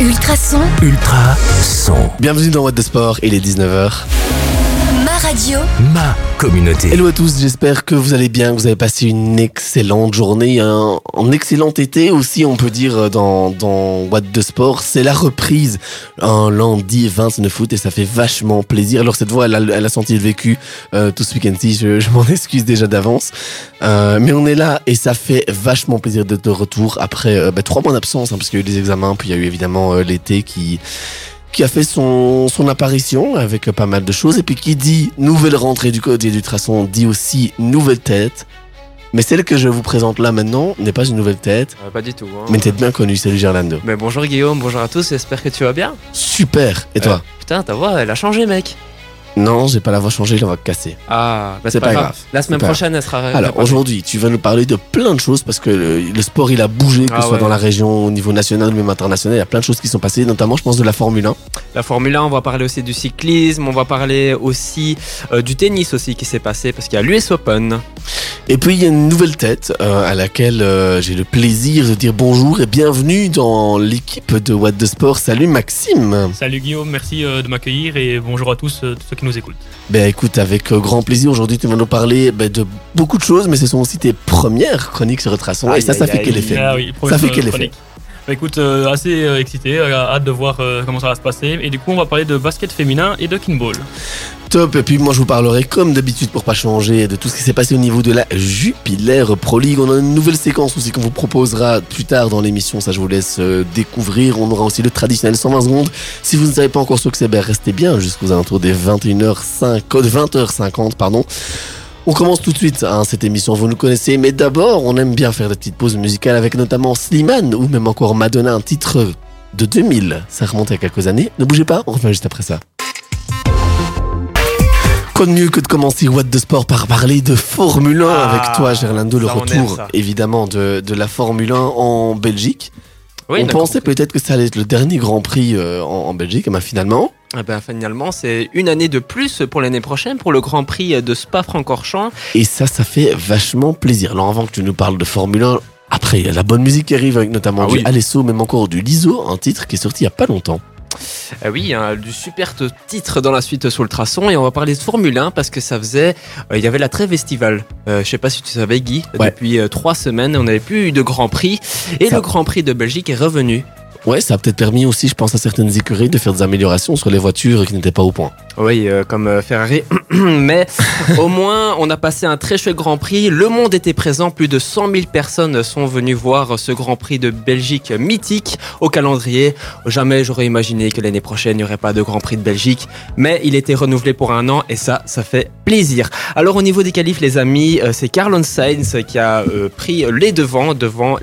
Ultrason, Ultra son. Bienvenue dans What the Sport, il est 19h. Ma radio, Ma communauté. Hello à tous, j'espère que vous allez bien, que vous avez passé une excellente journée, un, un excellent été aussi, on peut dire, dans, dans What the Sport. C'est la reprise un lundi 29 août et ça fait vachement plaisir. Alors cette voix, elle a, elle a senti le vécu euh, tout ce week-end-ci, je, je m'en excuse déjà d'avance. Euh, mais on est là et ça fait vachement plaisir d'être de retour après euh, bah, trois mois d'absence, hein, parce qu'il y a eu des examens, puis il y a eu évidemment euh, l'été qui qui a fait son, son apparition avec euh, pas mal de choses. Et puis qui dit nouvelle rentrée du côté du Traçon dit aussi nouvelle tête. Mais celle que je vous présente là maintenant n'est pas une nouvelle tête, Euh, pas du tout. hein. mais une tête bien connue, c'est le Gerlando. Mais bonjour Guillaume, bonjour à tous, j'espère que tu vas bien. Super Et toi? Putain, ta voix, elle a changé, mec. Non, j'ai pas la voix changée, la voix cassée. Ah, bah, C'est pas grave. La semaine prochaine, elle sera. Alors aujourd'hui, tu vas nous parler de plein de choses parce que le, le sport il a bougé, que Ah ce soit ouais. dans la région, au niveau national, même international. Il y a plein de choses qui sont passées, notamment je pense de la Formule 1. La Formule 1, on va parler aussi du cyclisme, on va parler aussi euh, du tennis aussi qui s'est passé parce qu'il y a l'US Open. Et puis il y a une nouvelle tête euh, à laquelle euh, j'ai le plaisir de dire bonjour et bienvenue dans l'équipe de What the Sport. Salut Maxime. Salut Guillaume, merci euh, de m'accueillir et bonjour à tous, euh, tous ceux qui nous écoutent. Ben écoute, avec euh, grand plaisir, aujourd'hui tu vas nous parler ben, de beaucoup de choses, mais ce sont aussi tes premières chroniques sur Retraçon. Et Aïe, ça, ça aïe, fait aïe. quel effet Ah Ça fait quel effet. Bah, écoute, euh, assez euh, excité, euh, hâte de voir comment ça va se passer. Et du coup, on va parler de basket féminin et de kinball. Top, et puis moi je vous parlerai comme d'habitude pour pas changer de tout ce qui s'est passé au niveau de la Jupiler Pro League. On a une nouvelle séquence aussi qu'on vous proposera plus tard dans l'émission, ça je vous laisse découvrir. On aura aussi le traditionnel 120 secondes. Si vous ne savez pas encore ce que c'est, ben restez bien jusqu'aux alentours des 21h50, 20h50 pardon. On commence tout de suite hein, cette émission, vous nous connaissez, mais d'abord on aime bien faire des petites pauses musicales avec notamment Slimane ou même encore Madonna, un titre de 2000. Ça remonte à quelques années. Ne bougez pas, on revient juste après ça. Quoi de mieux que de commencer What the Sport par parler de Formule 1 Ah, avec toi, Gerlando, le retour évidemment de, de la Formule 1 en Belgique. Oui, on pensait peut-être que ça allait être le dernier Grand Prix euh, en, en Belgique, mais finalement, Eh ben, finalement, c'est une année de plus pour l'année prochaine pour le Grand Prix de Spa-Francorchamps. et ça, ça fait vachement plaisir. Alors avant que tu nous parles de Formule 1, après il y a la bonne musique qui arrive avec notamment Ah du oui. Alesso, même encore du Liso, un titre qui est sorti il y a pas longtemps. Ah oui, hein, du super titre dans la suite sur le traçon et on va parler de Formule 1 parce que ça faisait, euh, il y avait la trêve estivale. Euh, je sais pas si tu savais Guy, Ouais. depuis euh, trois semaines on n'avait plus eu de Grand Prix et Ça- le Grand Prix de Belgique est revenu. Ouais, ça a peut-être permis aussi, je pense, à certaines écuries de faire des améliorations sur les voitures qui n'étaient pas au point. Oui, euh, comme euh, Ferrari. Mais au moins, on a passé un très chouette Grand Prix. Le monde était présent. Plus de 100 000 personnes sont venues voir ce Grand Prix de Belgique mythique au calendrier. Jamais j'aurais imaginé que l'année prochaine, il n'y aurait pas de Grand Prix de Belgique. Mais il était renouvelé pour un an et ça, ça fait plaisir. Alors au niveau des qualifs, les amis, euh, c'est Carlos Sainz qui a pris les devants devant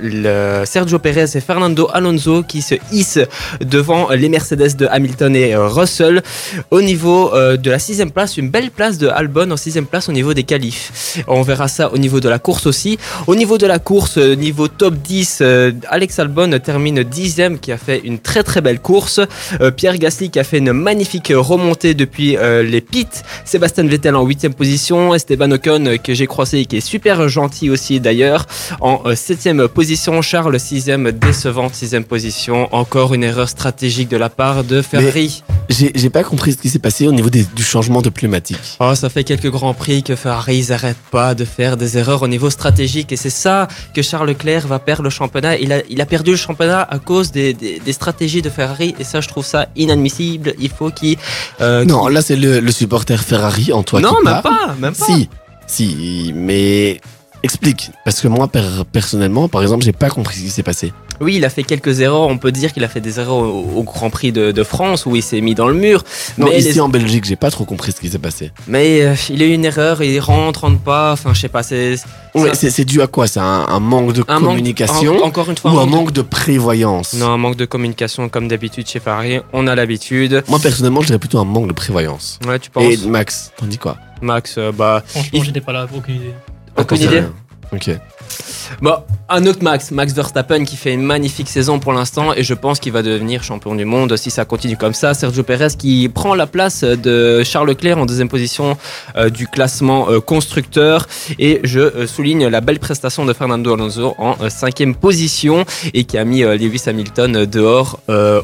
Sergio Perez et Fernando Alonso qui se hissent devant les Mercedes de Hamilton et euh, Russell. Au niveau euh, de la sixième place, une belle place de Albon en sixième place au niveau des qualifs. On verra ça au niveau de la course aussi. Au niveau de la course, euh, niveau top 10, euh, Alex Albon termine dixième qui a fait une très très belle course. Pierre Gasly qui a fait une magnifique remontée depuis les pits. Sébastien Vettel en huitième position. Esteban Ocon que j'ai croisé et qui est super gentil aussi d'ailleurs en septième position. Charles sixième décevante sixième position. Encore une erreur stratégique de la part de Ferrari. J'ai pas compris ce qui s'est passé au niveau des- du changement de pneumatique. Oh, ça fait quelques grands prix que Ferrari ils arrêtent pas de faire des erreurs au niveau stratégique et c'est ça que Charles Leclerc va perdre le championnat. Il a, il a perdu le championnat à cause des, des, des stratégies de Ferrari et ça je trouve ça inadmissible. Il faut qu'il euh, Non, là c'est le, le supporter Ferrari en toi non qui même parle. pas, même pas. Si, si, mais explique. Parce que moi, per- personnellement, par exemple, j'ai pas compris ce qui s'est passé. Oui, il a fait quelques erreurs. On peut dire qu'il a fait des erreurs au, au Grand Prix de, de France où il s'est mis dans le mur. Non, mais ici les- en Belgique, j'ai pas trop compris ce qui s'est passé. mais euh, il a eu une erreur, il rentre, rentre pas. Enfin, je sais pas. C'est Ouais, c'est c'est dû à quoi? C'est un, un manque de un manque- communication en- encore une fois, ou un manque de prévoyance? Non, un manque de communication comme d'habitude chez Ferrari. On a l'habitude. Moi, personnellement, je dirais plutôt un manque de prévoyance. Ouais, tu penses? Et Max, t'en dis quoi? Max, euh, bah, Franchement, Il- j'étais pas là, aucune idée. Aucune idée. Ok. Bon, un autre Max, Max Verstappen qui fait une magnifique saison pour l'instant et je pense qu'il va devenir champion du monde si ça continue comme ça. Sergio Perez qui prend la place de Charles Leclerc en deuxième position euh, du classement euh, constructeur et je euh, souligne la belle prestation de Fernando Alonso en cinquième position et qui a mis Lewis Hamilton dehors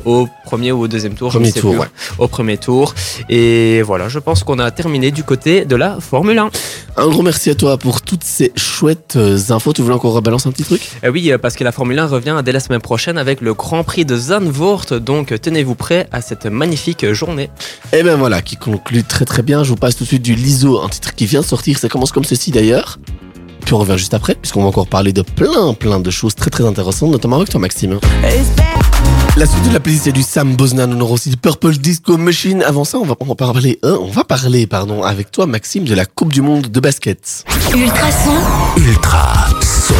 au premier ou au deuxième tour. je ne Premier sais tour, plus. ouais. Au premier tour. Et voilà, je pense qu'on a terminé du côté de la Formule 1. Un gros merci à toi pour toutes ces chouettes euh, Tu voulais encore rebalancer un petit truc? Eh oui, euh, parce que la Formule 1 revient dès la semaine prochaine avec le Grand Prix de Zandvoort. Donc tenez-vous prêts à cette magnifique journée. Et ben voilà, qui conclut très très bien. Je vous passe tout de suite du Liso, un titre qui vient de sortir. Ça commence comme ceci d'ailleurs. Puis on revient juste après, puisqu'on va encore parler de plein plein de choses très très intéressantes, notamment avec toi Maxime. La suite de la playlist c'est du Sam Bosnan, on aura aussi du Purple Disco Machine. Avant ça, on va, on va parler, euh, on va parler, pardon, avec toi Maxime de la Coupe du Monde de basket. Ultrason, Ultra son.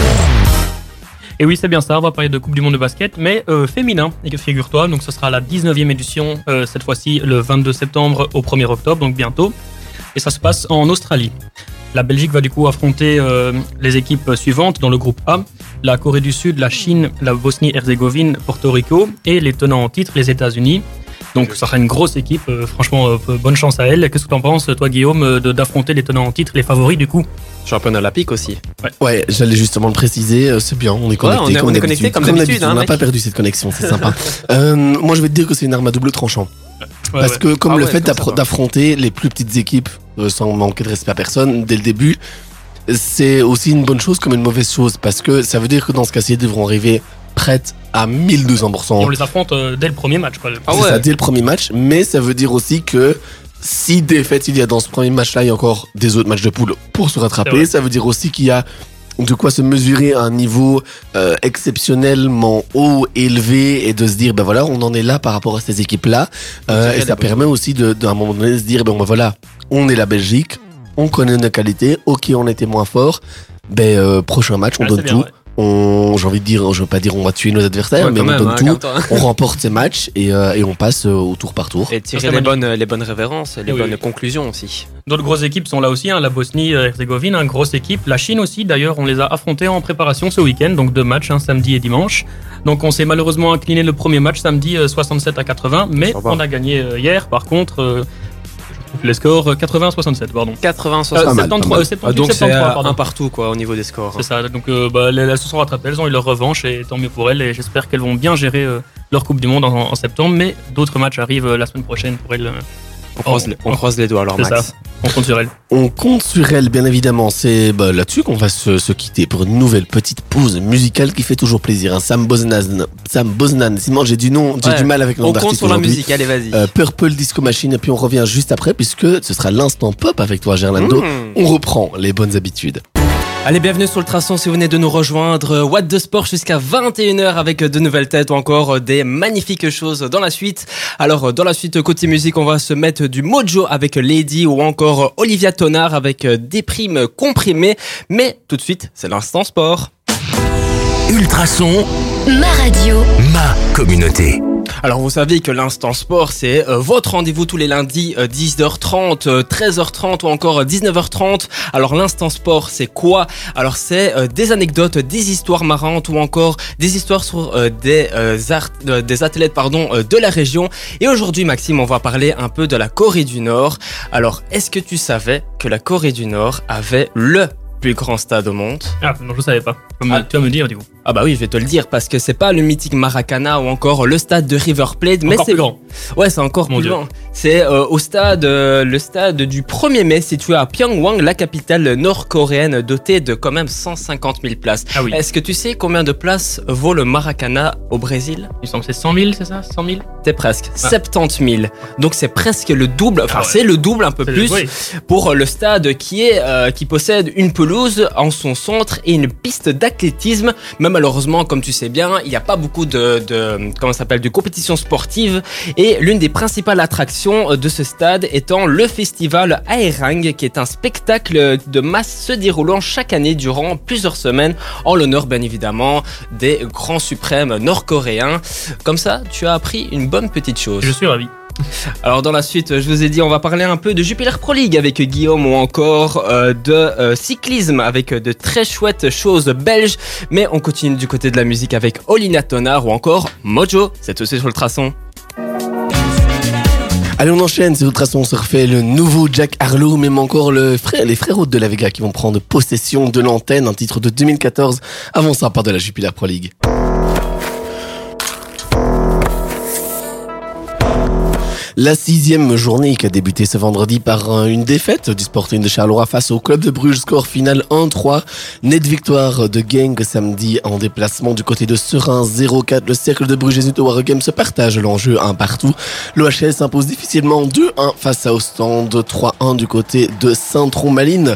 Et oui, c'est bien ça, on va parler de Coupe du Monde de basket, mais euh, féminin, et que figure-toi, donc ce sera la 19e édition, euh, cette fois-ci le 22 septembre au 1er octobre, donc bientôt. Et ça se passe en Australie. La Belgique va du coup affronter euh, les équipes suivantes dans le groupe A, la Corée du Sud, la Chine, la Bosnie-Herzégovine, Porto Rico, et les tenants en titre, les États-Unis. Donc ça sera une grosse équipe, euh, franchement, euh, bonne chance à elle. Qu'est-ce que tu en penses, toi Guillaume, euh, de- d'affronter les tenants en titre, les favoris du coup? Championnat olympique aussi. Ouais, j'allais justement le préciser, euh, c'est bien, on est connecté. on est- comme on est d'habitude. connecté comme d'habitude, hein, on n'a pas perdu cette connexion, c'est sympa. Euh, moi je vais te dire que c'est une arme à double tranchant. Ouais, Parce ouais. que comme Ah le ouais, fait d'affronter les plus petites équipes euh, sans manquer de respect à personne dès le début, c'est aussi une bonne chose comme une mauvaise chose parce que ça veut dire que dans ce cas-ci, elles devront arriver prêtes à 1200%. Et on les affronte euh, dès le premier match. Quoi. Ah C'est ouais. ça dès le premier match, mais ça veut dire aussi que si défaite il y a dans ce premier match-là, il y a encore des autres matchs de poule pour se rattraper. Ça veut dire aussi qu'il y a de quoi se mesurer à un niveau euh, exceptionnellement haut, élevé, et de se dire, ben voilà, on en est là par rapport à ces équipes-là. Euh, et ça permet aussi de, d'un moment donné de se dire, ben ben voilà, on est la Belgique, on connaît nos qualités, ok, on était moins fort, ben euh, prochain match, on Ah, donne bien, tout. ouais. On, j'ai envie de dire, je veux pas dire on va tuer nos adversaires, Ouais, mais on même, donne hein, tout calme-toi. on remporte ces matchs et, euh, et on passe euh, au tour par tour. Et tirer c'est les bonnes, les bonnes révérences, les Oui, bonnes oui. conclusions aussi. D'autres grosses équipes sont là aussi, hein, la Bosnie-Herzégovine, une grosse équipe. La Chine aussi, d'ailleurs, on les a affrontés en préparation ce week-end, donc deux matchs, hein, samedi et dimanche. Donc on s'est malheureusement incliné le premier match samedi euh, 67 à 80, mais on a gagné euh, hier. Par contre, euh, les scores euh, 80-67, pardon. 80, Euh, 60. pas mal, 73, pas mal. euh, 78, Ah, donc c'est 73, euh, pardon. un partout quoi au niveau des scores. C'est ça, donc euh, bah, elles, elles se sont rattrapées, elles ont eu leur revanche et tant mieux pour elles. Et j'espère qu'elles vont bien gérer euh, leur Coupe du Monde en, en septembre. Mais d'autres matchs arrivent euh, la semaine prochaine pour elles. On croise, les, on croise les doigts alors Max. ça. On compte sur elles. On compte sur elle, bien évidemment. C'est bah, là-dessus qu'on va se, se quitter pour une nouvelle petite pause musicale qui fait toujours plaisir. hein. Sam Bosnan. Sam Bosnan. Sinon, j'ai du nom, j'ai Ouais. du mal avec le nom On compte sur la musique, allez vas-y. Euh, Purple Disco Machine. Et puis on revient juste après puisque ce sera l'instant pop avec toi, Gerlando. Mmh. On reprend les bonnes habitudes. Allez, bienvenue sur le Traçon si vous venez de nous rejoindre. What de Sport jusqu'à 21h avec de nouvelles têtes ou encore des magnifiques choses dans la suite. Alors, dans la suite, côté musique, on va se mettre du Mojo avec Lady ou encore Olivia Tonard avec des primes comprimées. Mais tout de suite, c'est l'instant sport. Ultrason, ma radio, ma communauté. Alors vous savez que l'instant sport c'est euh, votre rendez-vous tous les lundis euh, 10h30, euh, 13h30 ou encore euh, 19h30. Alors l'instant sport c'est quoi? Alors c'est euh, des anecdotes, des histoires marrantes ou encore des histoires sur euh, des euh, art- euh, des athlètes pardon euh, de la région. Et aujourd'hui Maxime on va parler un peu de la Corée du Nord. Alors est-ce que tu savais que la Corée du Nord avait le plus grand stade au monde? Ah, non, je savais pas. Ah. tu vas me dire, du coup. Ah bah oui, je vais te le dire parce que c'est pas le mythique Maracana ou encore le stade de River Plate, mais c'est grand. Ouais, c'est encore Mon plus Dieu. loin. C'est euh, au stade, euh, le stade du 1er mai, situé à Pyongyang, la capitale nord-coréenne, dotée de quand même 150 000 places. Ah oui. Est-ce que tu sais combien de places vaut le Maracana au Brésil? Il semble que c'est 100 000, c'est ça? 100 000 C'est presque 70 000. Donc c'est presque le double, enfin Ah ouais. c'est le double un peu plus Oui. pour le stade qui est euh, qui possède une pelouse en son centre et une piste d'athlétisme. Mais malheureusement, comme tu sais bien, il n'y a pas beaucoup de, comment s'appelle de compétitions sportives et l'une des principales attractions de ce stade étant le festival Aerang qui est un spectacle de masse se déroulant chaque année durant plusieurs semaines en l'honneur bien évidemment des grands suprêmes nord-coréens. Comme ça, tu as appris une bonne petite chose. Je suis ravi. Alors dans la suite, je vous ai dit, on va parler un peu de Jupiler Pro League avec Guillaume ou encore euh, de euh, cyclisme avec de très chouettes choses belges. Mais on continue du côté de la musique avec Olina Tonar ou encore Mojo. C'est aussi sur le traçon. Allez, on enchaîne. C'est Ultrason, on se refait le nouveau Jack Harlow, même encore le frère, les frères de la Vega qui vont prendre possession de l'antenne, un titre de 2014. Avant ça, part de la Jupiler Pro League. La sixième journée qui a débuté ce vendredi par une défaite du Sporting de Charleroi face au club de Bruges, score final 1-3. Nette victoire de Gang samedi en déplacement du côté de Serein 0-4. Le cercle de Bruges et Wargame se partage l'enjeu un partout. L'OHL s'impose difficilement 2-1 face à Ostende, 3-1 du côté de Saint-Tron-Malines.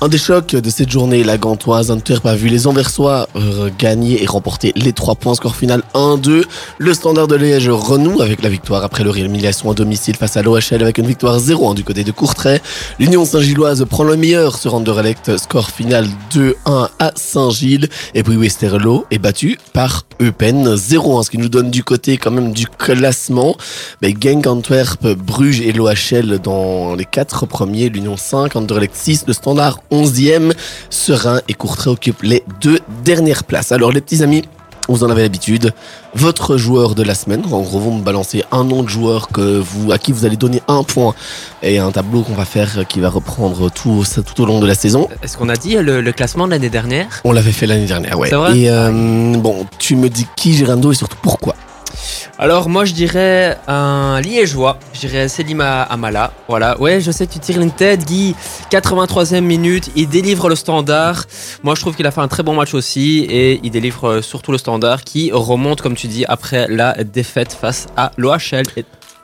Un des chocs de cette journée, la Gantoise Antwerp a vu les Anversois euh, gagner et remporter les 3 points, score final 1-2. Le Standard de Liège renoue avec la victoire après leur élimination domicile face à l'OHL avec une victoire 0-1 du côté de Courtrai. L'Union Saint-Gilloise prend le meilleur sur Anderlecht, score final 2-1 à Saint-Gilles. Et puis Westerlo est battu par Eupen 0-1, ce qui nous donne du côté quand même du classement. Mais Genk, Antwerp, Bruges et l'OHL dans les quatre premiers, l'Union 5, Anderlecht 6, le Standard 11e, Serein et Courtrai occupent les deux dernières places. Alors les petits amis, vous en avez l'habitude. Votre joueur de la semaine, en gros, vous me balancez un nom de joueur que vous, à qui vous allez donner un point et un tableau qu'on va faire qui va reprendre tout, ça tout au long de la saison. Est-ce qu'on a dit le, le classement de l'année dernière? On l'avait fait l'année dernière, ouais. C'est vrai? Et euh, bon, tu me dis qui Girando et surtout pourquoi? Alors moi je dirais un liégeois, je dirais Selima Amala. Voilà, ouais je sais tu tires une tête, Guy, 83e minute, il délivre le standard. Moi je trouve qu'il a fait un très bon match aussi et il délivre surtout le standard qui remonte comme tu dis après la défaite face à l'OHL.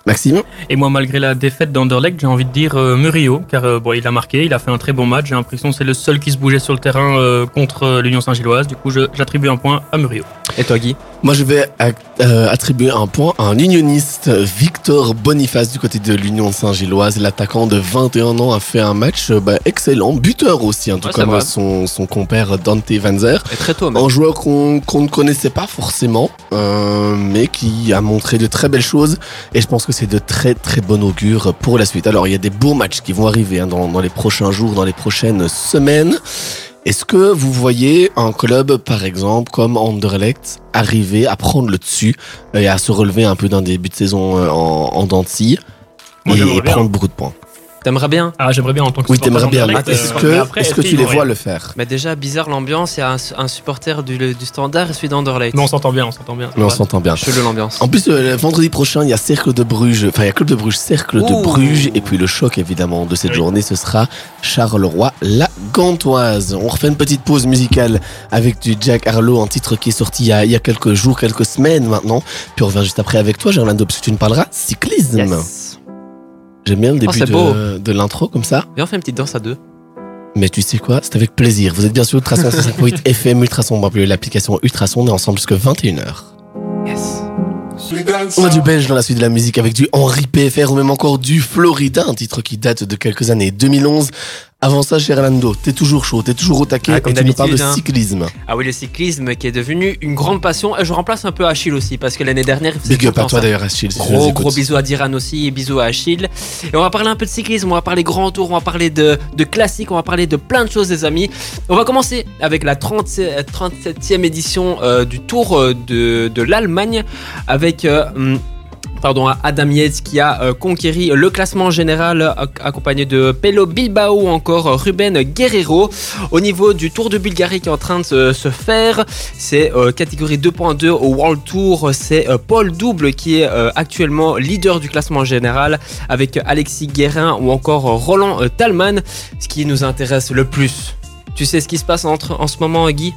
Et- Maxime Et moi, malgré la défaite d'Anderlecht, j'ai envie de dire euh, Murillo, car euh, bon, il a marqué, il a fait un très bon match. J'ai l'impression que c'est le seul qui se bougeait sur le terrain euh, contre l'Union Saint-Gilloise. Du coup, j'attribue un point à Murillo. Et toi Guy? Moi, je vais attribuer un point à un unioniste, Victor Boniface, du côté de l'Union Saint-Gilloise. L'attaquant de 21 ans a fait un match bah, excellent, buteur aussi, hein, tout Ouais, comme son, son compère Dante Vanzer. Et très tôt même. Un joueur qu'on ne connaissait pas forcément, euh, mais qui a montré de très belles choses. Et je pense que c'est de très très bon augure pour la suite. Alors, il y a des beaux matchs qui vont arriver hein, dans, dans les prochains jours, dans les prochaines semaines. Est-ce que vous voyez un club, par exemple, comme Anderlecht, arriver à prendre le dessus et à se relever un peu d'un début de saison euh, en, en dents de scie Moi, et bien. prendre beaucoup de points? T'aimerais bien Ah, j'aimerais bien en tant que Oui, t'aimerais bien. mais d'Anderlecht, Est-ce euh, que, après, est-ce que tu les vois le faire Mais déjà bizarre l'ambiance, il y a un, un supporter du, du standard et celui d'Anderlecht. Mais on s'entend bien, on s'entend bien. Mais on s'entend bien. Chelou l'ambiance. En plus, euh, vendredi prochain, il y a Cercle de Bruges, enfin, il y a Club de Bruges, Cercle de. Bruges, et puis le choc, évidemment, de cette Oui. journée, ce sera Charleroi, la Gantoise. On refait une petite pause musicale avec du Jack Harlow, un titre qui est sorti il y a, il y a quelques jours, quelques semaines maintenant. Puis on revient juste après avec toi, Gerlando, parce que tu nous parleras cyclisme. Yes. J'aime bien le début Oh, beau. de, de l'intro, comme ça. Viens on fait une petite danse à deux. Mais tu sais quoi, c'est avec plaisir. Vous êtes bien sûr Ultrason 5.8 FM Ultrason, on va appeler l'application Ultrason, on est ensemble jusqu'à 21h. Yes. On a du belge dans la suite de la musique avec du Henri PFR ou même encore du Florida, un titre qui date de quelques années 2011. Avant ça, cher Lando, t'es toujours chaud, t'es toujours au taquet Ah, comme et tu nous parles de hein. cyclisme. Ah oui, le cyclisme qui est devenu une grande passion. Et je remplace un peu Achille aussi, parce que l'année dernière, il faisait Big up à toi d'ailleurs, Achille. si Gros, gros bisous à Diran aussi et bisous à Achille. Et on va parler un peu de cyclisme, on va parler grand tour, on va parler de, de classiques, on va parler de plein de choses, les amis. On va commencer avec la 37, 37e édition euh, du Tour euh, de, de l'Allemagne avec. euh, hum, Pardon, Adam Yates qui a euh, conquéri le classement général euh, accompagné de Pelo Bilbao ou encore euh, Ruben Guerrero. Au niveau du Tour de Bulgarie qui est en train de se, faire, c'est euh, catégorie 2.2 au World Tour. C'est Paul Double qui est actuellement leader du classement général avec Alexis Guérin ou encore Roland Talman. Ce qui nous intéresse le plus. Tu sais ce qui se passe entre, en ce moment, Guy?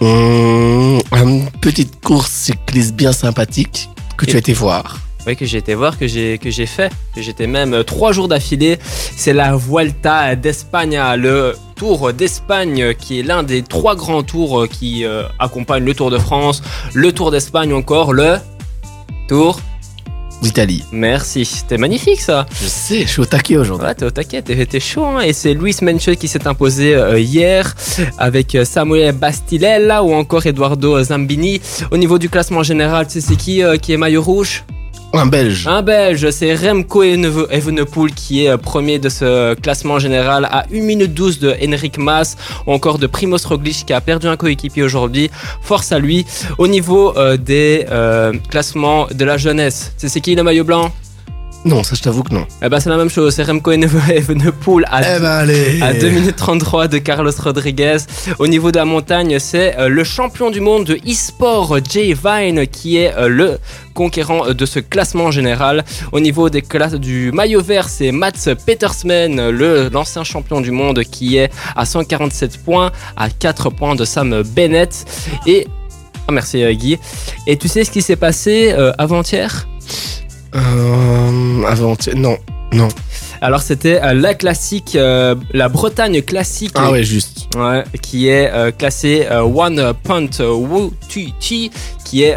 Mmh, une petite course cycliste bien sympathique que tu as été voir. Oui, que j'ai été voir, que j'ai que j'ai fait, que j'étais même euh, trois jours d'affilée. C'est la Vuelta d'Espagne, le Tour d'Espagne, euh, qui est l'un des trois grands tours euh, qui accompagnent le Tour de France, le Tour d'Espagne encore le Tour. D'Italie. Merci, c'était magnifique ça. Je sais, je suis au taquet aujourd'hui. Ouais, t'es au taquet, t'es t'es chaud. hein. Et c'est Luis Menche qui s'est imposé euh, hier avec euh, Samuel Bastilella ou encore Eduardo Zambini. Au niveau du classement général, tu sais c'est qui euh, qui est maillot rouge? Un Belge. Un Belge, c'est Remco Evenepoel qui est euh, premier de ce classement général à 1 minute 12 de Henrik Mas ou encore de Primoz Roglic qui a perdu un coéquipier aujourd'hui. Force à lui. Au niveau euh, des euh, classements de la jeunesse, c'est c'est qui le maillot blanc Non, ça je t'avoue que non. Eh ben c'est la même chose, c'est Remco Evenepoel à Eh ben à 2 minutes 33 de Carlos Rodriguez. Au niveau de la montagne, c'est euh, le champion du monde de e-sport, Jay Vine, qui est euh, le conquérant euh, de ce classement général. Au niveau des classes du maillot vert, c'est Mats Petersman, le l'ancien champion du monde, qui est à 147 points, à 4 points de Sam Bennett. Et ah, merci Guy. Et tu sais ce qui s'est passé euh, avant-hier? Euh, avant non, non. Alors c'était euh, la classique, euh, la Bretagne classique. Ah ouais, juste. Ouais, qui est euh, classé euh, One Punt WTT, qui est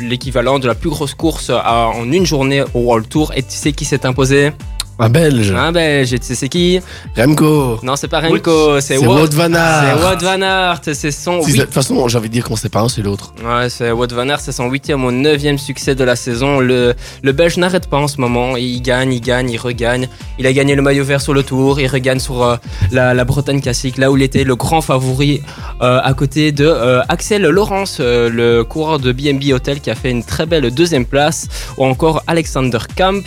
l'équivalent de la plus grosse course à- en une journée au World Tour. Et tu sais qui s'est imposé? Un Belge. Un Belge. Et tu sais c'est qui? Remco. Non, c'est pas Remco, c'est Wout van Aert. C'est Wout van Aert, c'est son De toute façon, j'ai envie de dire qu'on sait pas un, c'est l'autre. Ouais, c'est Wout van Aert, c'est son huitième ou neuvième succès de la saison. Le, le Belge n'arrête pas en ce moment. Il gagne, il gagne, il regagne. Il a gagné le maillot vert sur le Tour. Il regagne sur euh, la, la Bretagne classique, là où il était le grand favori euh, à côté de euh, Axel Laurence, euh, le coureur de BNB Hotel qui a fait une très belle deuxième place, ou encore Alexander Kamp.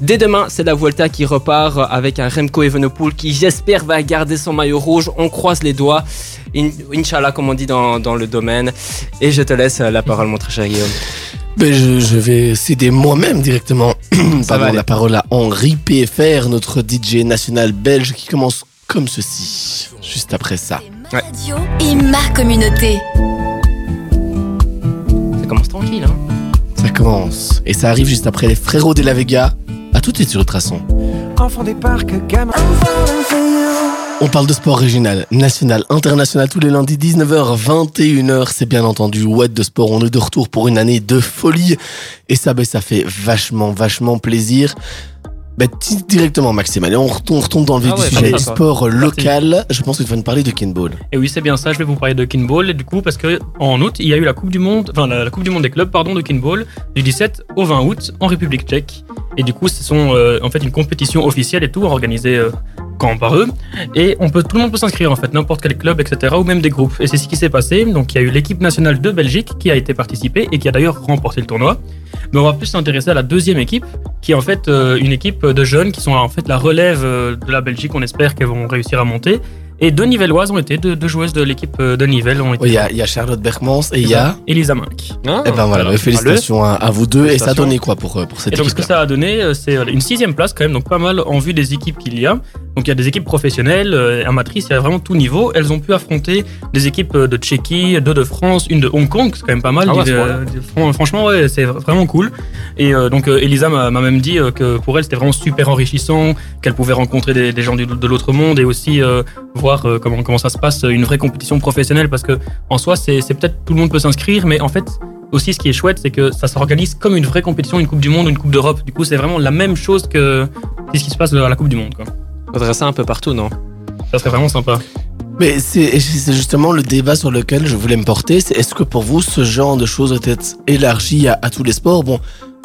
Dès demain, c'est la Vuelta qui repart avec un Remco Evenepoel qui, j'espère, va garder son maillot rouge. On croise les doigts. In- Inch'Allah, comme on dit dans, dans le domaine. Et je te laisse la parole, mon très cher Guillaume. Ben, je, je vais céder moi-même directement Ça va Pardon, la parole à Henri PFR, notre DJ national belge qui commence comme ceci, juste après ça. Et ma communauté. Ça commence tranquille, hein Ça commence. Et ça arrive juste après les frérots de la Vega. Tout de suite sur Ultrason. Enfant des parcs, gamin. On parle de sport régional, national, international tous les lundis 19h, 21h. C'est bien entendu What de sport. On est de retour pour une année de folie. Et ça, ben, ça fait vachement, vachement plaisir. Ti- directement, Maxime. Allez, on retourne dans le vif Ah du sujet. Du sport local. Je pense que tu vas nous parler de Kinball. Et oui, c'est bien ça. Je vais vous parler de Kinball. Et du coup, parce que en août, il y a eu la Coupe du Monde, enfin la, la Coupe du Monde des clubs, pardon, de Kinball, du 17 au 20 août en République Tchèque. Et du coup, ce sont euh, en fait une compétition officielle et tout, organisée euh, par eux. Et on peut, tout le monde peut s'inscrire en fait, n'importe quel club, etc. Ou même des groupes. Et c'est ce qui s'est passé. Donc, il y a eu l'équipe nationale de Belgique qui a été participée et qui a d'ailleurs remporté le tournoi. Mais on va plus s'intéresser à la deuxième équipe, qui est en fait euh, une équipe de jeunes qui sont en fait la relève euh, de la Belgique. On espère qu'elles vont réussir à monter. Et deux Nivelloises ont été, deux, deux joueuses de l'équipe euh, de Nivelles ont été. Oui, Il y, a, il y a Charlotte Bergmans et il y a. Elisa Mink. Ah, Eh ben voilà, félicitations à, à vous deux. Et ça a donné quoi pour, euh, pour cette Et donc ce que équipe ça a donné, euh, c'est une sixième place quand même, donc pas mal en vue des équipes qu'il y a. Donc il y a des équipes professionnelles, amatrices, il y a vraiment tout niveau. Elles ont pu affronter des équipes de Tchéquie, deux de France, une de Hong Kong, c'est quand même pas mal. Ah ouais, Euh, fran- franchement, ouais, c'est vraiment cool. Et euh, donc euh, Elisa m'a même dit que pour elle c'était vraiment super enrichissant, qu'elle pouvait rencontrer des, des gens du- de l'autre monde et aussi euh, voir euh, comment, comment ça se passe, une vraie compétition professionnelle, parce que en soi c'est c'est peut-être tout le monde peut s'inscrire, mais en fait aussi, ce qui est chouette, c'est que ça s'organise comme une vraie compétition, une Coupe du Monde une Coupe d'Europe. Du coup, c'est vraiment la même chose que ce qui se passe à la Coupe du Monde. Quoi. Faudrait ça un peu partout, non? Ça serait vraiment sympa. Mais c'est c'est justement le débat sur lequel je voulais me porter. C'est est-ce que pour vous, ce genre de choses doit être élargi à, à tous les sports? Bon,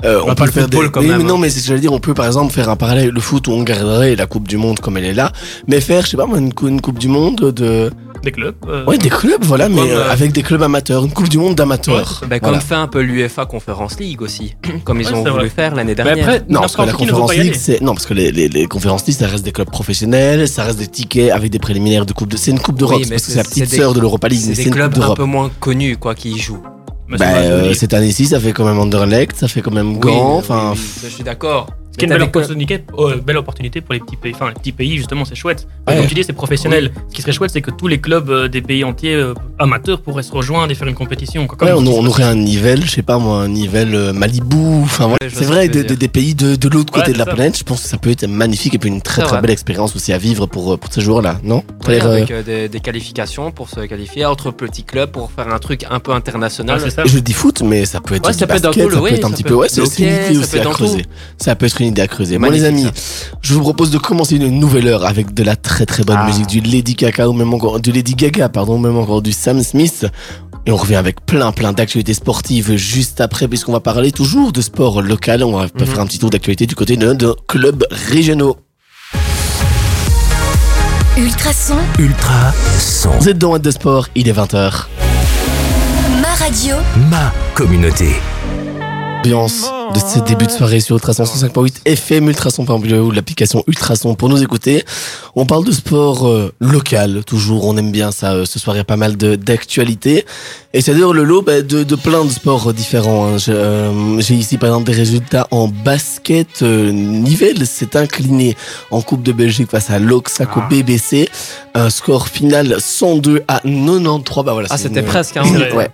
euh, on, va peut pas le faire football des... quand mais, même, mais non, hein. mais c'est ce que je veux dire. On peut par exemple faire un parallèle le foot où on garderait la Coupe du Monde comme elle est là, mais faire, je sais pas, moi, une, cou- une Coupe du Monde de, Des clubs. euh, ouais, des clubs, voilà, mais Comme, euh, euh, avec des clubs amateurs, une Coupe du Monde d'amateurs. Bah, Voilà. Comme fait un peu l'UEFA Conference League aussi, comme ils Ouais, ont voulu vrai. faire l'année mais dernière. après, Non, parce que la y league, c'est non parce que les, les, les conférences league, ça reste des clubs professionnels, ça reste des tickets avec des préliminaires de coupe de. C'est une coupe d'Europe, Oui, c'est mais parce que c'est la petite sœur de l'Europa League, mais c'est c'est des clubs un peu moins connus quoi qui y jouent. Bah, euh, cette année-ci, ça fait quand même Anderlecht, ça fait quand même Gand, oui, enfin. oui, je suis d'accord. Une belle opportunité, euh, belle opportunité pour les petits pays. Enfin, les petits pays, justement, c'est chouette. Ouais. Comme tu dis, c'est professionnel. Ce qui serait chouette, c'est que tous les clubs euh, des pays entiers euh, amateurs pourraient se rejoindre et faire une compétition. quoi. Comme Ouais, on, aurait un Nivelle, je sais pas moi, un Nivelle euh, Malibu, enfin voilà. Ouais, je C'est vrai, de- de- des pays de, de l'autre côté Ouais, de la ça. planète, je pense que ça peut être magnifique et puis une très très vrai. belle expérience aussi à vivre pour, pour ces joueurs-là, non? Avec euh, des, des qualifications pour se qualifier entre petits clubs pour faire un truc un peu international. Ouais, c'est ça. Je dis foot, mais ça peut être Ouais, du ça peut être un petit peu. Ouais, c'est aussi peut être à dans creuser. tout. Ça peut être une idée à creuser. Bon, les Magnifique, amis, je vous propose de commencer une nouvelle heure avec de la très très bonne Ah. musique, du Lady Gaga ou même encore du Lady Gaga, pardon, même encore du Sam Smith. Et on revient avec plein plein d'actualités sportives juste après puisqu'on va parler toujours de sport local. On va Mhm. faire un petit tour d'actualité du côté de nos clubs régionaux. Ultrason, Ultra son. Vous êtes dans What de Sport, il est 20h. ma radio, Ma communauté. Ambiance de ce début de soirée sur Ultrason 105.8 FM, Ultrason.bleu ou l'application Ultrason pour nous écouter. On parle de sport euh, local, toujours, on aime bien ça. euh, ce soir, il y a pas mal de- d'actualités. Et c'est d'ailleurs le lot bah, de, de plein de sports différents. hein. Euh, J'ai ici par exemple des résultats en basket. Euh, Nivelles s'est incliné en Coupe de Belgique face à l'Oxaco Ah. BBC. Un score final 102 à 93. Bah voilà, Ah, c'était une- presque, hein. Ouais.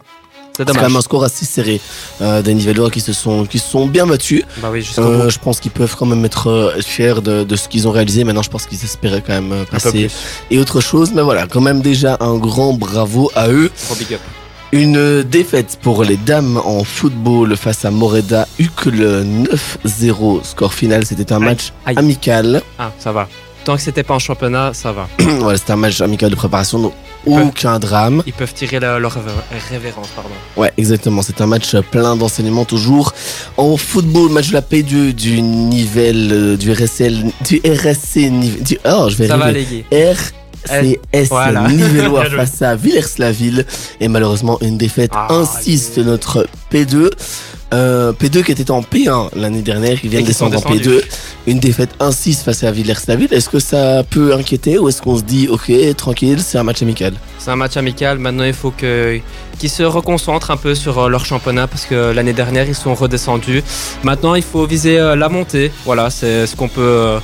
C'est quand même un score assez serré euh, des Nivellois qui se sont qui se sont bien battus. Bah oui, Euh, je pense qu'ils peuvent quand même être euh, fiers de, de ce qu'ils ont réalisé. Maintenant, je pense qu'ils espéraient quand même euh, passer et autre chose. Mais voilà, quand même déjà un grand bravo à eux. Big up. Une défaite pour les dames en football face à Moreda. Uccle 9-0. Score final, c'était un Aïe. match Aïe. amical. Ah, ça va. Tant que c'était pas en championnat, ça va. voilà, c'était un match amical de préparation. Donc aucun drame. Ils peuvent tirer leur révé- révérence, pardon. Ouais, exactement. C'est un match plein d'enseignements toujours. En football, match de la P2 du Nivelle, euh, du RSL, du RSC du, oh, je vais Ça va, arriver. les gars. RCS Voilà. Nivellois face à Villers-la-Ville. Et malheureusement, une défaite Ah, 1-6 de notre P2. Euh, P2 qui était en P1 l'année dernière, qui vient de descendre en descendus. P2. Une défaite 1-6 face à Villers-la-Ville. Est-ce que ça peut inquiéter ou est-ce qu'on se dit, ok, tranquille, c'est un match amical? C'est un match amical. Maintenant, il faut que qu'ils se reconcentrent un peu sur euh, leur championnat parce que l'année dernière, ils sont redescendus. Maintenant, il faut viser euh, la montée. Voilà, c'est ce qu'on peut, euh,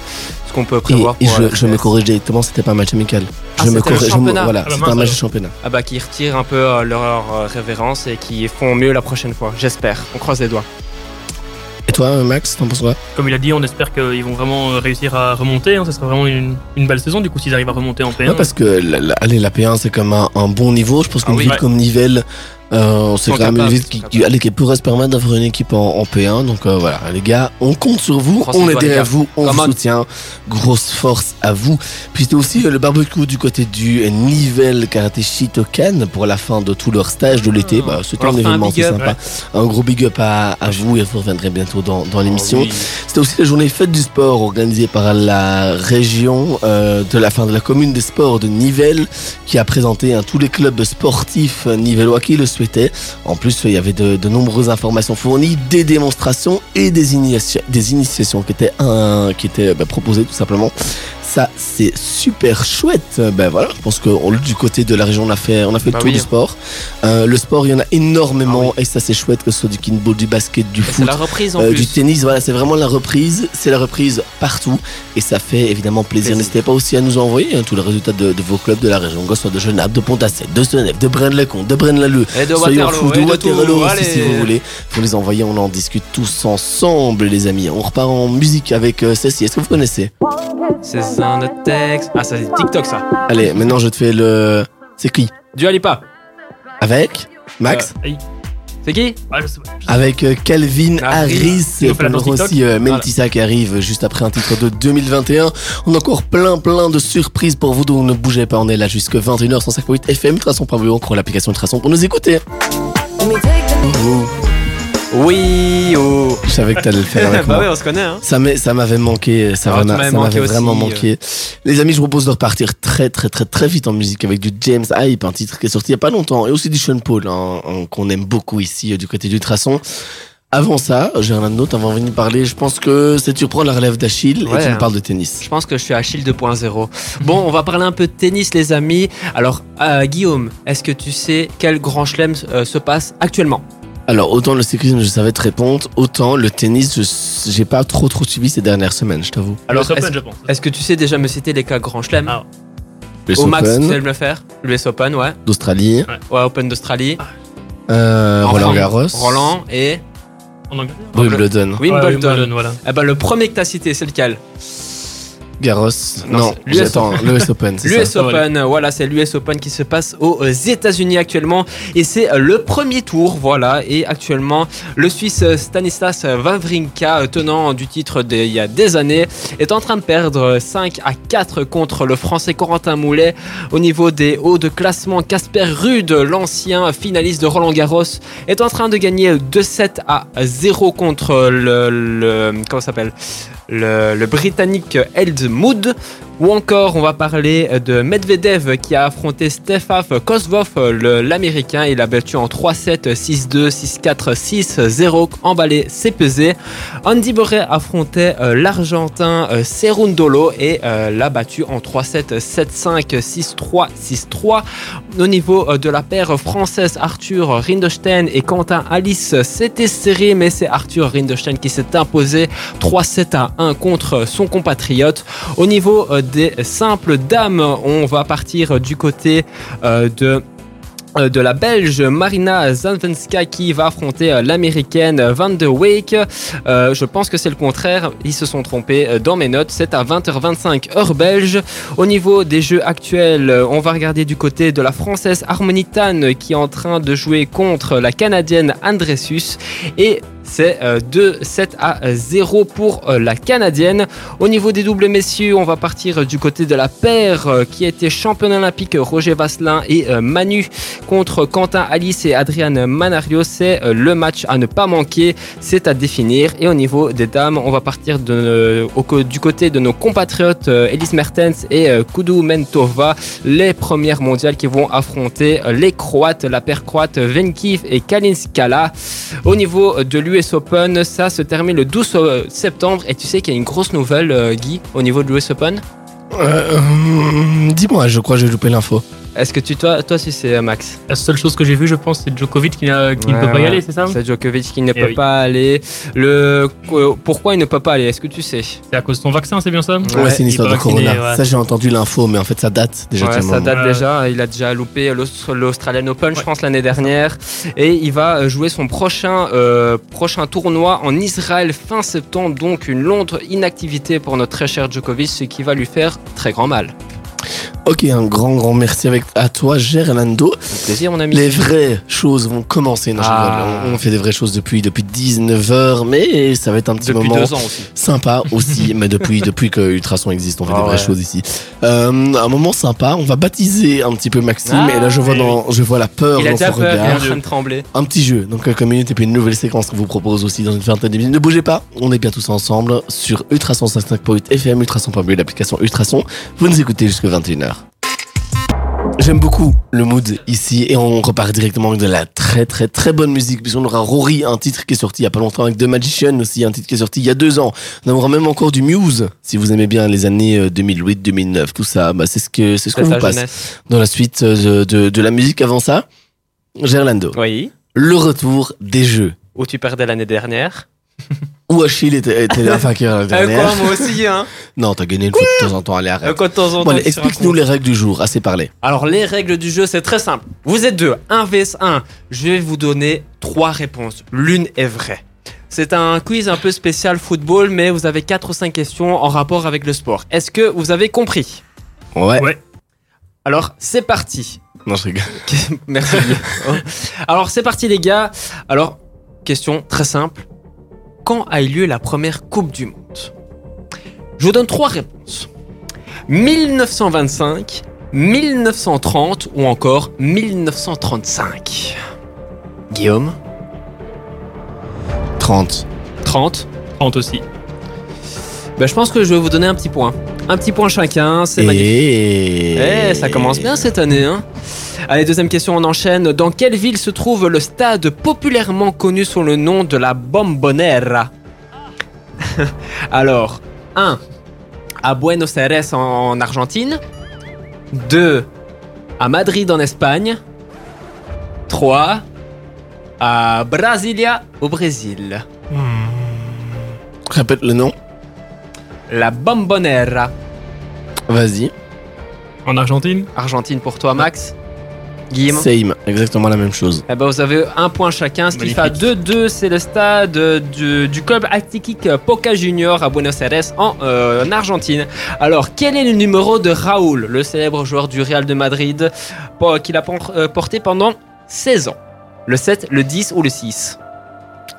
qu'on peut prévoir. et pour, je, euh, je me corrige directement, c'était pas un match amical. Ah, je me corrige, je me- championnat. voilà, Ah c'était un match de championnat. Ah bah, qu'ils retirent un peu euh, leur euh, révérence et qu'ils font mieux la prochaine fois. J'espère. On croise les doigts. Et toi, Max, t'en penses quoi? Comme il a dit, on espère qu'ils vont vraiment réussir à remonter. hein. Ça sera vraiment une, une belle saison du coup s'ils arrivent à remonter en P1. Ouais, parce que la, la- allez, la P1 c'est comme un, un bon niveau. Je pense qu'une Ah oui. ville Ouais. comme Nivelles, euh, c'est quand même une ville qui, qui, allez, qui pourrait se permettre d'avoir une équipe en, en P1. Donc euh, voilà, les gars, on compte sur vous, on est derrière vous, on vous soutient. Grosse force à vous. Puis c'était aussi euh, le barbecue du côté du Nivelles Karaté Shitokan pour la fin de tout leur stage de l'été. Bah, c'était un événement assez sympa. Un gros big up à, à vous et vous reviendrez bientôt dans, dans l'émission. Oh oui. C'était aussi la journée fête du sport organisée par la région euh, de la fin de la commune des sports de Nivelles qui a présenté hein, tous les clubs sportifs nivellois qui le En plus, il y avait de, nombreuses informations fournies, des démonstrations et des, initia- des initiations qui étaient, un- qui étaient bah, proposées tout simplement. Ça, c'est super chouette. Ben voilà, je pense que on- du côté de la région, on a fait, on a fait Bah le tour oui. du sport. Euh, le sport, il y en a énormément et ça, c'est chouette que ce soit du kinball, du basket, du Et foot, la reprise en euh, plus. du tennis, voilà, c'est vraiment la reprise. C'est la reprise partout et ça fait évidemment plaisir. Plaisir. N'hésitez pas aussi à nous envoyer hein, tous les résultats de, de vos clubs de la région, que ce soit de Genappe, de Pontacet, de Senef, de Braine-le-Comte, de Braine-l'Alleud. De Soyons Waterloo, fous, de et de Waterloo aussi si vous voulez. Faut les envoyer, on en discute tous ensemble, les amis. On repart en musique avec euh, celle-ci. Est-ce que vous connaissez? C'est un texte. Ah, ça c'est TikTok ça. Allez, maintenant je te fais le. C'est qui? Du Alipa. Avec Max? C'est qui? Ouais, je sais pas. Avec euh, Calvin Ah, Harris, danse aussi euh, Mentissa qui arrive juste après un titre de 2021. On a encore plein plein de surprises pour vous, donc ne bougez pas, on est là jusque 21h 158 FM, Ultrason par encore l'application Ultrason pour nous écouter. Oui, oh. je savais que t'allais le faire avec bah moi. oui, on se connaît, hein. Ça m'est- ça m'avait manqué, ça Ah, tu m'a- m'avais ça manqué m'avait vraiment aussi, euh. manqué. Les amis, je vous propose de repartir très très très très vite en musique avec du James Hype, un titre qui est sorti il y a pas longtemps, et aussi du Sean Paul, hein, hein, qu'on aime beaucoup ici euh, du côté du Traçon. Avant ça, j'ai un autre avant de venir parler. Je pense que c'est tu prends la relève d'Achille et Ouais. tu me parles de tennis. Je pense que je suis Achille 2.0. Bon, on va parler un peu de tennis, les amis. Alors, euh, Guillaume, est-ce que tu sais quel grand chelem euh, se passe actuellement? Alors autant le cyclisme, je savais te répondre, autant le tennis, je j'ai pas trop trop suivi ces dernières semaines, je t'avoue. Alors, est-ce je pense. est-ce que tu sais déjà me citer les cas grand chelem Ah. Au max, tu sais le faire L'US Open, ouais. d'Australie, Ouais, Open d'Australie. euh, En Roland Garros, Roland et En Angleterre Wimbledon. Wimbledon. Ouais, Wimbledon, voilà. Eh ben, le premier que t'as cité, c'est lequel? Garros. Non, Non, l'US j'attends. L'US Open, L'US. Open, voilà, c'est l'US Open qui se passe aux États-Unis actuellement et c'est euh, le premier tour, voilà. Et actuellement, le Suisse Stanislas Wawrinka, euh, tenant du titre d'il y a des années, est en train de perdre euh, 5 à 4 contre le Français Corentin Moulet. Au niveau des hauts de classement, Casper Rude, l'ancien finaliste de Roland Garros, est en train de gagner 2-7 à 0 contre le, le comment ça s'appelle? Le, britannique Eld Mood. Ou encore, on va parler de Medvedev qui a affronté Stefaf Kozvov, le- l'américain. Il a battu en 3-7, 6-2, 6-4, 6-0, emballé, c'est pesé. Andy Murray affrontait euh, l'argentin euh, Cerundolo et euh, l'a battu en 3-7, 7-5, 6-3, 6-3. Au niveau de la paire française, Arthur Rinderstein et Quentin Alice, c'était serré, mais c'est Arthur Rinderstein qui s'est imposé 3-7 à 1 contre son compatriote. Au niveau des simples dames, on va partir du côté euh, de euh, de la Belge Marina Zanvenska qui va affronter euh, l'américaine Van de. Euh, je pense que c'est le contraire. Ils se sont trompés dans mes notes. C'est à 20h25 heure belge. Au niveau des jeux actuels, on va regarder du côté de la française Harmonie Tan qui est en train de jouer contre la canadienne Andressus. Et c'est euh, 2 7 à 0 pour euh, la canadienne. Au niveau des doubles messieurs, on va partir euh, du côté de la paire qui était championne olympique Roger Vasselin et Manu contre Quentin Alice et Adrian Manario. C'est le match à ne pas manquer, c'est à définir. Et au niveau des dames, on va partir de, du côté de nos compatriotes Elise Mertens et Kudu Mentova, les premières mondiales qui vont affronter les Croates, la paire croate Venkiv et Kalinskala. Au niveau de l'US Open, ça se termine le 12 euh, septembre. Et tu sais qu'il y a une grosse nouvelle, euh, Guy, au niveau de l'US Open? Euh, Dis-moi, je crois que j'ai loupé l'info. Est-ce que tu, toi, toi si c'est euh, Max? La seule chose que j'ai vue, je pense, c'est Djokovic qui, n'a- qui ne Ouais, peut pas y aller, c'est ça? C'est Djokovic qui ne Eh peut oui. pas aller. Le... Pourquoi il ne peut pas aller? Est-ce que tu sais? C'est à cause de son vaccin, c'est bien ça? Ouais, Ouais, c'est une histoire de Corona. ouais. Ça, j'ai entendu l'info, mais en fait, ça date déjà. Ouais, ça date déjà. Il a déjà loupé l'Aust- l'Australian Open, je pense, l'année dernière. Et il va euh, jouer son prochain, euh, prochain tournoi en Israël fin septembre. Donc une longue inactivité pour notre très cher Djokovic, ce qui va lui faire très grand mal. Ok, un grand, grand merci avec, à toi, Gerlando. Plaisir, mon ami. Les vraies choses vont commencer. Non, Ah. on, on fait des vraies choses depuis, depuis 19h, mais ça va être un petit Depuis moment deux ans aussi. sympa aussi. mais depuis, depuis que Ultrason existe, on fait Ah des vraies ouais. choses ici. Euh, un moment sympa. On va baptiser un petit peu Maxime. Ah, et là, je vois, oui, dans, je vois la peur Il a dans son peur, il est en regard. train de trembler. Un petit jeu, donc quelques minutes et puis une nouvelle séquence qu'on vous propose aussi dans une vingtaine de minutes. Ne bougez pas, on est bien tous ensemble sur Ultrason 55.8 FM, Ultrason.bu, l'application Ultrason. Vous nous écoutez jusqu'à 21h. J'aime beaucoup le mood ici et on repart directement avec de la très très très bonne musique puisqu'on aura Rory, un titre qui est sorti il y a pas longtemps avec The Magician aussi, un titre qui est sorti il y a deux ans. On aura même encore du Muse si vous aimez bien les années euh, 2008, 2009, tout ça. Bah, c'est ce que c'est ce qu'on vous passe jeunesse. dans la suite euh, de, de, de la musique. Avant ça, Gerlando, Oui. le retour des jeux. Où tu perdais l'année dernière. Où Achille était, était la vainqueur la Euh, dernière. quoi, moi aussi, hein Non, t'as gagné une fois de temps en temps, allez Euh, arrête. Quand de temps en Bon, temps, allez, tu explique-nous les règles du jour, assez parlé. Alors les règles du jeu, c'est très simple. Vous êtes deux, 1 vs 1. Je vais vous donner trois réponses. L'une est vraie. C'est un quiz un peu spécial football, mais vous avez 4 ou 5 questions en rapport avec le sport. Est-ce que vous avez compris? Ouais. Ouais. Alors c'est parti. Non, je rigole. Merci. Alors c'est parti les gars. Alors, question très simple. Quand a eu lieu la première Coupe du Monde Je vous donne trois réponses. 1925, 1930 ou encore 1935. Guillaume 30. 30 30 aussi. ben, Je pense que je vais vous donner un petit point. Un petit point chacun, c'est magnifique. Et... Eh, ça commence bien cette année, hein Allez, deuxième question, on enchaîne. Dans quelle ville se trouve le stade populairement connu sous le nom de la Bombonera? Alors, 1. À Buenos Aires en Argentine. 2. À Madrid en Espagne. 3. À Brasilia au Brésil. Répète le nom. La Bombonera. Vas-y. En Argentine Argentine pour toi, Max Guillaume Same, exactement la même chose. Eh ben, vous avez un point chacun, ce qui fait à Magnifique. 2-2. C'est le stade du, du club Atlético Poca Junior à Buenos Aires en, euh, en Argentine. Alors, quel est le numéro de Raoul, le célèbre joueur du Real de Madrid, qu'il a euh, porté pendant 16 ans? Le 7, le 10 ou le 6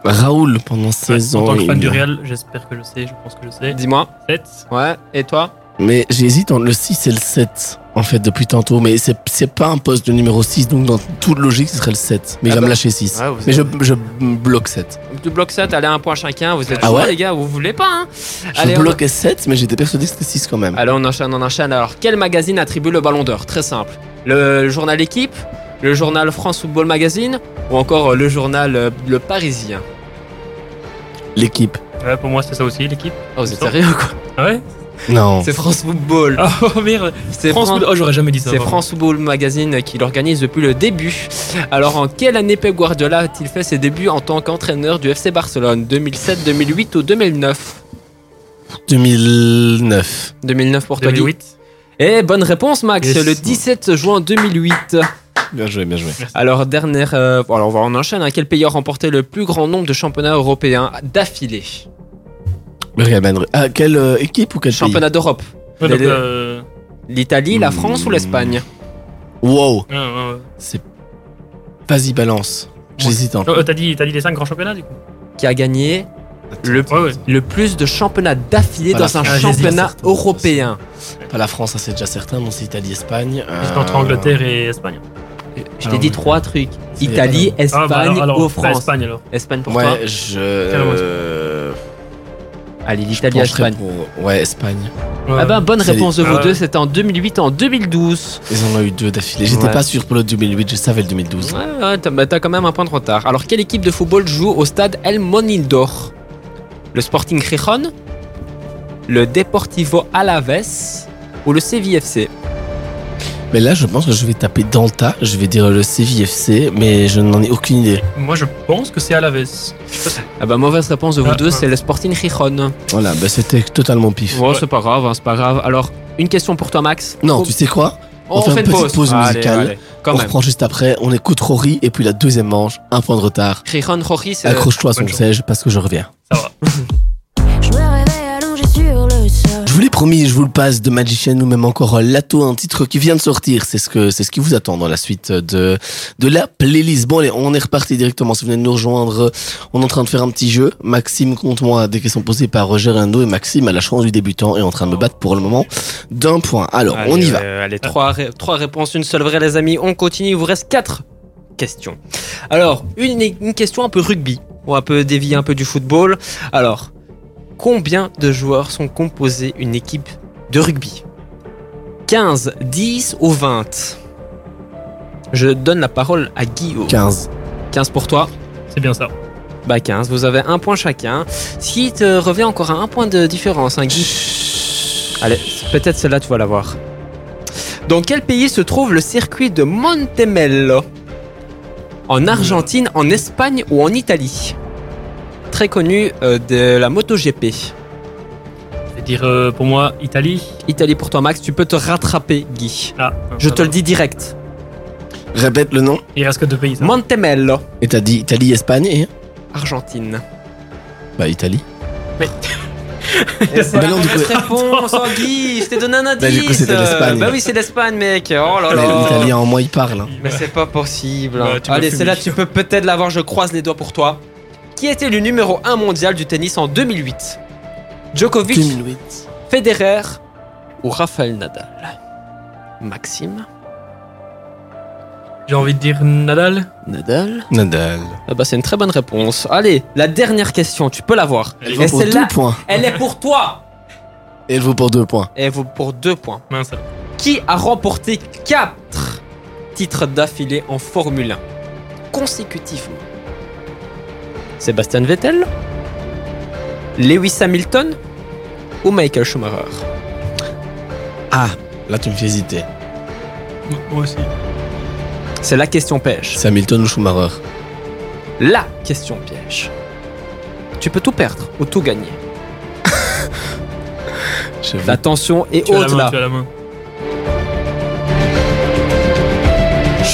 Raoul, pendant 16 en ans. tant que fan il- du Real, j'espère que je sais, je pense que je sais. Dis-moi. 7. Ouais, et toi Mais j'hésite entre le 6 et le 7, en fait, depuis tantôt. Mais c'est c'est pas un poste de numéro 6, donc dans toute logique, ce serait le 7. Mais Ah il va bah. me lâcher 6. Ouais, vous mais je, je bloque 7. Tu bloques 7, allez, un point chacun. Vous êtes Ah chaud, ouais les gars, vous voulez pas, hein Je Allez, on- bloquais 7, mais j'étais persuadé que c'était 6 quand même. Allez, on enchaîne, on enchaîne. Alors, quel magazine attribue le Ballon d'Or? Très simple. Le, le journal Équipe, le journal France Football Magazine ou encore euh, le journal euh, Le Parisien L'équipe. Ouais, pour moi, c'est ça aussi, l'équipe. Oh, vous êtes sérieux quoi Ah ouais? Non. C'est France Football. Ah, oh merde. C'est France Fran- Oh, j'aurais jamais dit ça. C'est. France Football Magazine qui l'organise depuis le début. Alors, en quelle année Pep Guardiola a-t-il fait ses débuts en tant qu'entraîneur du FC Barcelone? 2007, 2008 ou 2009 2009. 2009 pour toi, Guy? 2008. Eh, bonne réponse, Max. Yes. Le 17 juin 2008. Bien joué, bien joué. Alors, dernière. euh, alors, on va en enchaîner. hein. Quel pays a remporté le plus grand nombre de championnats européens d'affilée? Real Madrid. Ah, quelle euh, équipe ou quel Championnat d'Europe. Ouais, donc, Les- euh, L'Italie, la Hmm. France ou l'Espagne? Wow. ouais, ouais, ouais. C'est. Vas-y, balance. J'hésite un peu. Oh, T'as dit, t'as dit les 5 grands championnats, du coup? Qui a gagné le, Ouais, ouais. le plus de championnats d'affilée dans un. Ah, championnat certainement. européen Pas la France, ça c'est déjà certain. Non, c'est Italie, Espagne. Euh, entre Angleterre et Espagne. Je t'ai dit trois trucs Italie, Ah, Espagne bah, alors, alors, ou bah, France. Espagne, alors. Espagne pour toi Ouais, je. euh, Allez, l'Italie, Espagne. pour- Ouais, Espagne. Ouais. Ah ben, bonne réponse de vous Ah ouais. deux. C'était en 2008 en 2012. Ils en ont eu deux d'affilée. J'étais Ouais. pas sûr pour le 2008, je savais le 2012. Ouais, ouais, t'as bah, t'as quand même un point de retard. Alors, quelle équipe de football joue au stade El Monindor Le Sporting Gijón Le Deportivo Alaves Ou le CVFC Mais là, je pense que je vais taper Danta. Je vais dire le CVFC, mais je n'en ai aucune idée. Moi, je pense que c'est à la veste. Ah bah, mauvaise réponse de vous Ah, deux, ah. c'est le Sporting Gijón. Voilà, bah c'était totalement pif. Bon, c'est pas grave, hein, c'est pas grave. Alors, une question pour toi, Max. Non, Oh, tu sais quoi? On, on fait fait une une petite pause. musicale. allez, quand On même. reprend juste après, on écoute Rory, et puis la deuxième manche, un point de retard. Gijón, Rory, c'est. Accroche-toi à son siège parce que je reviens. Ça va. vous l'ai promis, je vous le passe de Magician ou même encore Lato, un titre qui vient de sortir. C'est ce que c'est ce qui vous attend dans la suite de de la playlist. Bon, allez, on est reparti directement. Si vous venez de nous rejoindre, on est en train de faire un petit jeu. Maxime compte moi des questions posées par Roger Ando et Maxime a la chance du débutant et est en train de me battre pour le moment d'un point. Alors, on y va. euh, allez, trois, ré- trois réponses, une seule vraie, les amis. On continue. Il vous reste quatre questions. Alors, une, une question un peu rugby. On va un peu dévier un peu du football. Alors, combien de joueurs sont composés une équipe de rugby? 15, 10 ou 20 Je donne la parole à Guillaume. 15. 15 pour toi C'est bien ça. Bah 15, vous avez un point chacun. Ce qui te revient encore à un point de différence, hein, Guy. Allez, peut-être celle-là tu vas l'avoir. Dans quel pays se trouve le circuit de Montemello? En Argentine, en Espagne ou en Italie? Très connu euh, de la MotoGP. Je vais dire euh, pour moi Italie. Italie pour toi Max, tu peux te rattraper Guy. Ah, Je te va. le dis direct. Répète le nom. Il reste que deux pays. Ça. Montemello, Et t'as dit Italie, Espagne et Argentine. bah Italie. Et c'est Bah non, du coup- réponse, oh, Guy, je t'ai donné un indice. Bah, du coup, c'était l'Espagne. Bah oui, c'est l'Espagne, mec. Oh là là. L'italien en moi il parle. hein. Mais c'est pas possible. Bah, Allez, fumé. celle-là, tu peux peut-être l'avoir, je croise les doigts pour toi. Qui était le numéro 1 mondial du tennis en 2008 Djokovic, 2008. Federer ou Rafael Nadal? Maxime? J'ai envie de dire Nadal. Nadal? Nadal. ah bah, C'est une très bonne réponse. Allez, la dernière question, tu peux l'avoir. Elle Et vaut pour deux points. elle est pour toi Et elle vaut pour deux points. Et elle vaut pour deux points. Mince. Qui a remporté 4 titres d'affilée en Formule 1 consécutivement Sébastien Vettel Lewis Hamilton ou Michael Schumacher? Ah, là tu me fais hésiter. Moi aussi. C'est la question piège. C'est Hamilton ou Schumacher? La question piège. Tu peux tout perdre ou tout gagner. La tension est Tu as la haute main, là. tu as la main.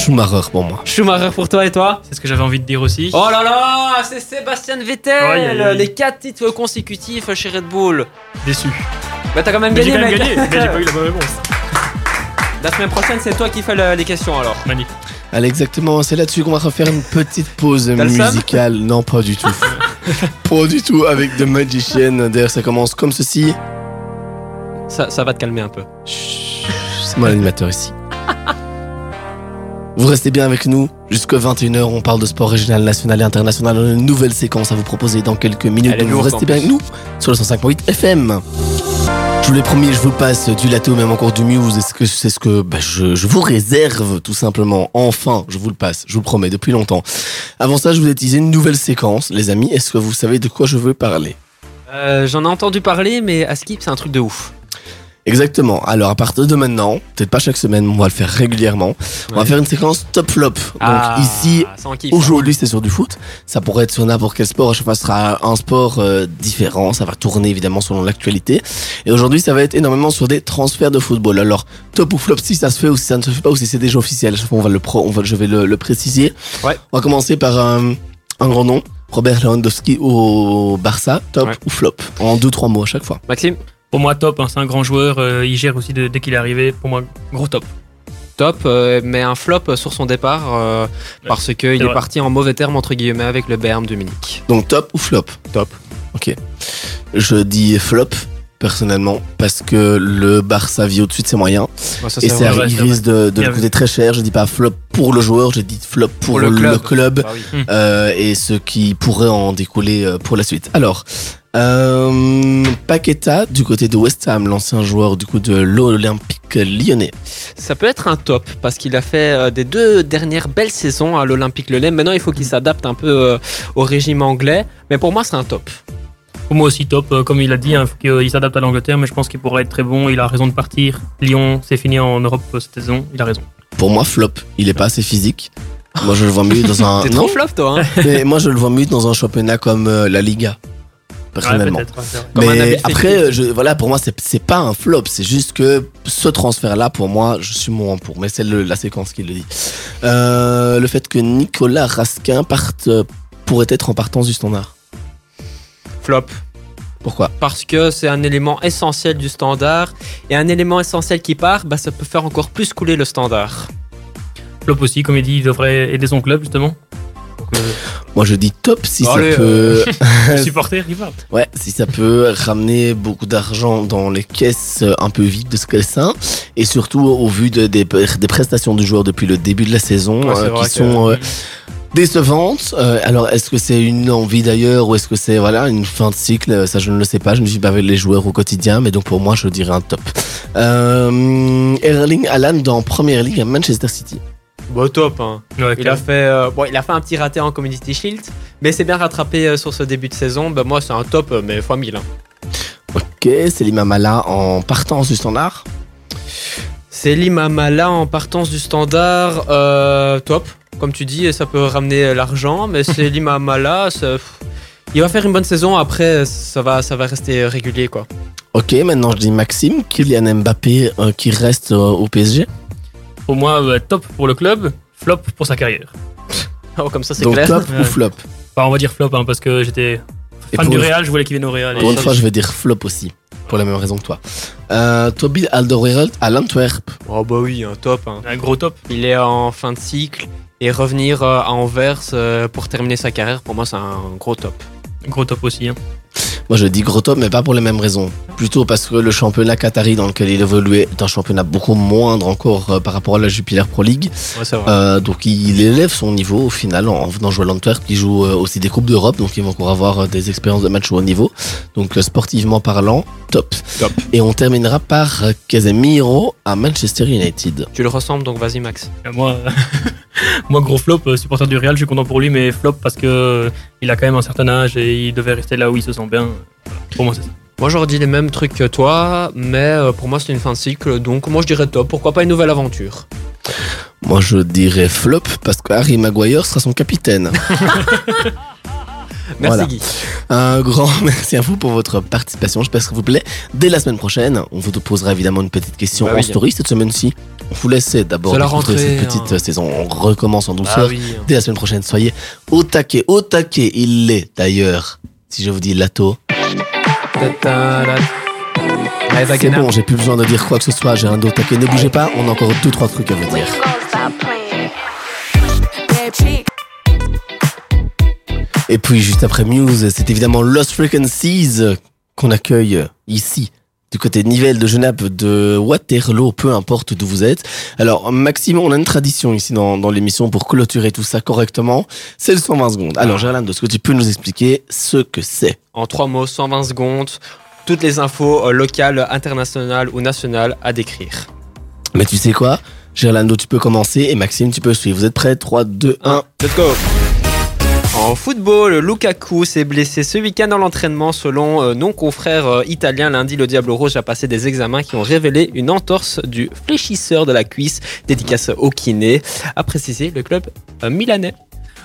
Schumacher pour moi. Schumacher pour toi et toi C'est ce que j'avais envie de dire aussi. Oh là là, c'est Sébastien Vettel, les 4 titres consécutifs chez Red Bull. Déçu. Bah t'as quand même Mais j'ai gagné, quand même mec. gagné, mais j'ai pas eu la bonne réponse. La semaine prochaine, c'est toi qui fais le- les questions alors. Magnifique. Allez, exactement, c'est là-dessus qu'on va refaire une petite pause musicale. Non, pas du tout. pas du tout avec The Magician. D'ailleurs, ça commence comme ceci. Ça, ça va te calmer un peu. Chut, C'est moi l'animateur ici. Vous restez bien avec nous jusqu'à 21h. On parle de sport régional, national et international. On a une nouvelle séquence à vous proposer dans quelques minutes. Donc vous restez en bien avec nous sur le 105.8 FM. Je vous l'ai promis, je vous passe du latte ou même encore du muse. Est-ce que c'est ce que bah, je, je vous réserve tout simplement Enfin, je vous le passe, je vous le promets depuis longtemps. Avant ça, je vous ai teasé une nouvelle séquence, les amis. Est-ce que vous savez de quoi je veux parler? Euh, J'en ai entendu parler, mais à Skip, c'est un truc de ouf. Exactement. Alors à partir de maintenant, peut-être pas chaque semaine, mais on va le faire régulièrement. On va faire une séquence top flop. Donc Ah, ici, ça en kiffe. Aujourd'hui, c'est sur du foot. Ça pourrait être sur n'importe quel sport. À chaque fois, ce sera un sport euh, différent. Ça va tourner évidemment selon l'actualité. Et aujourd'hui, ça va être énormément sur des transferts de football. Alors, top ou flop, si ça se fait ou si ça ne se fait pas ou si c'est déjà officiel. À chaque fois, on va le pro, on va, je vais le, le préciser. Ouais. On va commencer par euh, un grand nom. Robert Lewandowski au Barça. Top Ouais. ou flop? En deux, trois mots à chaque fois. Maxime, Pour moi, top. hein, c'est un grand joueur. euh, il gère aussi de- dès qu'il est arrivé. Pour moi, gros top. top, euh, mais un flop sur son départ euh, parce qu'il est, parti en mauvais terme entre guillemets avec le Bayern de Munich. Donc, top ou flop? Top. Ok. Je dis flop. Personnellement, parce que le Barça vit au-dessus de ses moyens. Ça, Et c'est ça risque de, vu. coûter très cher. Je dis pas flop pour le joueur, je dis flop pour, le club, Bah oui. euh, et ce qui pourrait en découler euh, pour la suite. Alors, euh, Paqueta du côté de West Ham, l'ancien joueur du coup de l'Olympique lyonnais. Ça peut être un top parce qu'il a fait des deux dernières belles saisons à l'Olympique Lyonnais. Maintenant, il faut qu'il s'adapte un peu au régime anglais, mais pour moi, c'est un top. Pour moi aussi top. euh, comme il a dit, il faut qu'il s'adapte à l'Angleterre. Mais je pense qu'il pourrait être très bon. Il a raison de partir. Lyon, c'est fini en Europe euh, cette saison. Il a raison. Pour moi, flop. Il est pas assez physique. Moi, je le vois mieux dans un. T'es trop flop, toi. Hein mais moi, je le vois mieux dans un championnat comme euh, la Liga. Personnellement. Ouais, ouais, mais après, je, voilà, pour moi, c'est pas un flop. C'est juste que ce transfert-là, pour moi, je suis moins pour. Mais c'est la séquence qui le dit. Euh, le fait que Nicolas Raskin parte, pourrait être en partance du standard. Flop. Pourquoi? Parce que c'est un élément essentiel du standard. Et un élément essentiel qui part, bah, ça peut faire encore plus couler le standard. Flop aussi, comme il dit, il devrait aider son club justement. Donc, euh, Moi, je dis top si Allez, ça peut. le supporter. Ouais, si ça peut ramener beaucoup d'argent dans les caisses euh, un peu vides de ce sein et surtout au vu de- des, des prestations du joueur depuis le début de la saison Ouais, c'est euh, qui que- sont euh, décevantes. Euh, alors, est-ce que c'est une envie d'ailleurs ou est-ce que c'est voilà une fin de cycle? Ça, je ne le sais pas. Je ne suis pas avec les joueurs au quotidien, mais donc pour moi, je dirais un top. Euh, Erling Haaland dans Première Ligue à Manchester City. Bah, top. Hein. Ouais, Il a fait, euh, bon, il a fait un petit raté en Community Shield, mais c'est bien rattrapé euh, sur ce début de saison. Bah, moi, c'est un top, euh, mais fois 1000. hein. Ok, c'est Mala en partance du standard. C'est Limamala en partance du standard, euh, top. Comme tu dis, ça peut ramener euh, l'argent, mais c'est Limamala. ça- Il va faire une bonne saison. Après, ça va, ça va rester régulier, quoi. Ok, maintenant je dis Maxime, Kylian Mbappé euh, qui reste euh, au PSG. Pour moi, euh, top pour le club, flop pour sa carrière. Oh, comme ça, c'est Donc clair. top ou flop? Enfin, on va dire flop hein, parce que j'étais fan du Real, je voulais qu'il vienne au Real. Pour et une fois, je vais dire flop aussi, pour la même raison que toi. Euh, Toby Alderweireld à l'Antwerp. Oh, bah oui, un top. hein. Un gros top. Il est en fin de cycle et revenir euh, à Anvers euh, pour terminer sa carrière, pour moi, c'est un gros top. Gros top aussi. hein. Moi, je dis gros top, mais pas pour les mêmes raisons. Plutôt parce que le championnat qatari dans lequel il évoluait est un championnat beaucoup moindre encore euh, par rapport à la Jupiler Pro League. Ouais, c'est vrai. Euh, donc, il élève son niveau au final en venant jouer à l'Antwerp, qui joue euh, aussi des Coupes d'Europe, donc ils vont encore avoir des expériences de match au haut niveau. Donc, sportivement parlant, top. Top. Et on terminera par Casemiro à Manchester United. Tu le ressembles, donc vas-y, Max. Et Moi, moi, gros flop, euh, supporter du Real, je suis content pour lui, mais flop parce que euh, il a quand même un certain âge et il devait rester là où il se sent bien. Pour moi, c'est ça. Moi, j'aurais dit les mêmes trucs que toi, mais euh, pour moi, c'est une fin de cycle, donc moi, je dirais top. Pourquoi pas une nouvelle aventure? Moi, je dirais flop parce que Harry Maguire sera son capitaine. Merci Voilà. Guy. Un grand merci à vous pour votre participation. J'espère que ça vous plaît. Dès la semaine prochaine, on vous posera évidemment une petite question Bah en oui. story cette semaine-ci. On vous laisse d'abord C'est la découvrir rentrée, cette petite hein. saison. On recommence en douceur. Ah oui. Dès la semaine prochaine, soyez au taquet. Au taquet, il l'est d'ailleurs. Si je vous dis lato, c'est bon, j'ai plus besoin de dire quoi que ce soit. J'ai un dos au taquet. Ne bougez pas, on a encore deux, trois trucs à vous dire. Et puis juste après Muse, c'est évidemment Lost Frequencies qu'on accueille ici du côté de Nivelles, de Genappe, de Waterloo, peu importe d'où vous êtes. Alors Maxime, on a une tradition ici dans, dans l'émission pour clôturer tout ça correctement. C'est le 120 secondes. Alors Gerland, est-ce que tu peux nous expliquer ce que c'est? En trois mots, 120 secondes. Toutes les infos euh, locales, internationales ou nationales à décrire. Mais tu sais quoi? Gerlando, tu peux commencer et Maxime, tu peux suivre. Vous êtes prêts? 3, 2, 1. Let's go en football, Lukaku s'est blessé ce week-end dans l'entraînement. Selon euh, non confrère euh, italien, lundi, le Diable Rouge a passé des examens qui ont révélé une entorse du fléchisseur de la cuisse, dédicace au kiné, a précisé le club euh, milanais.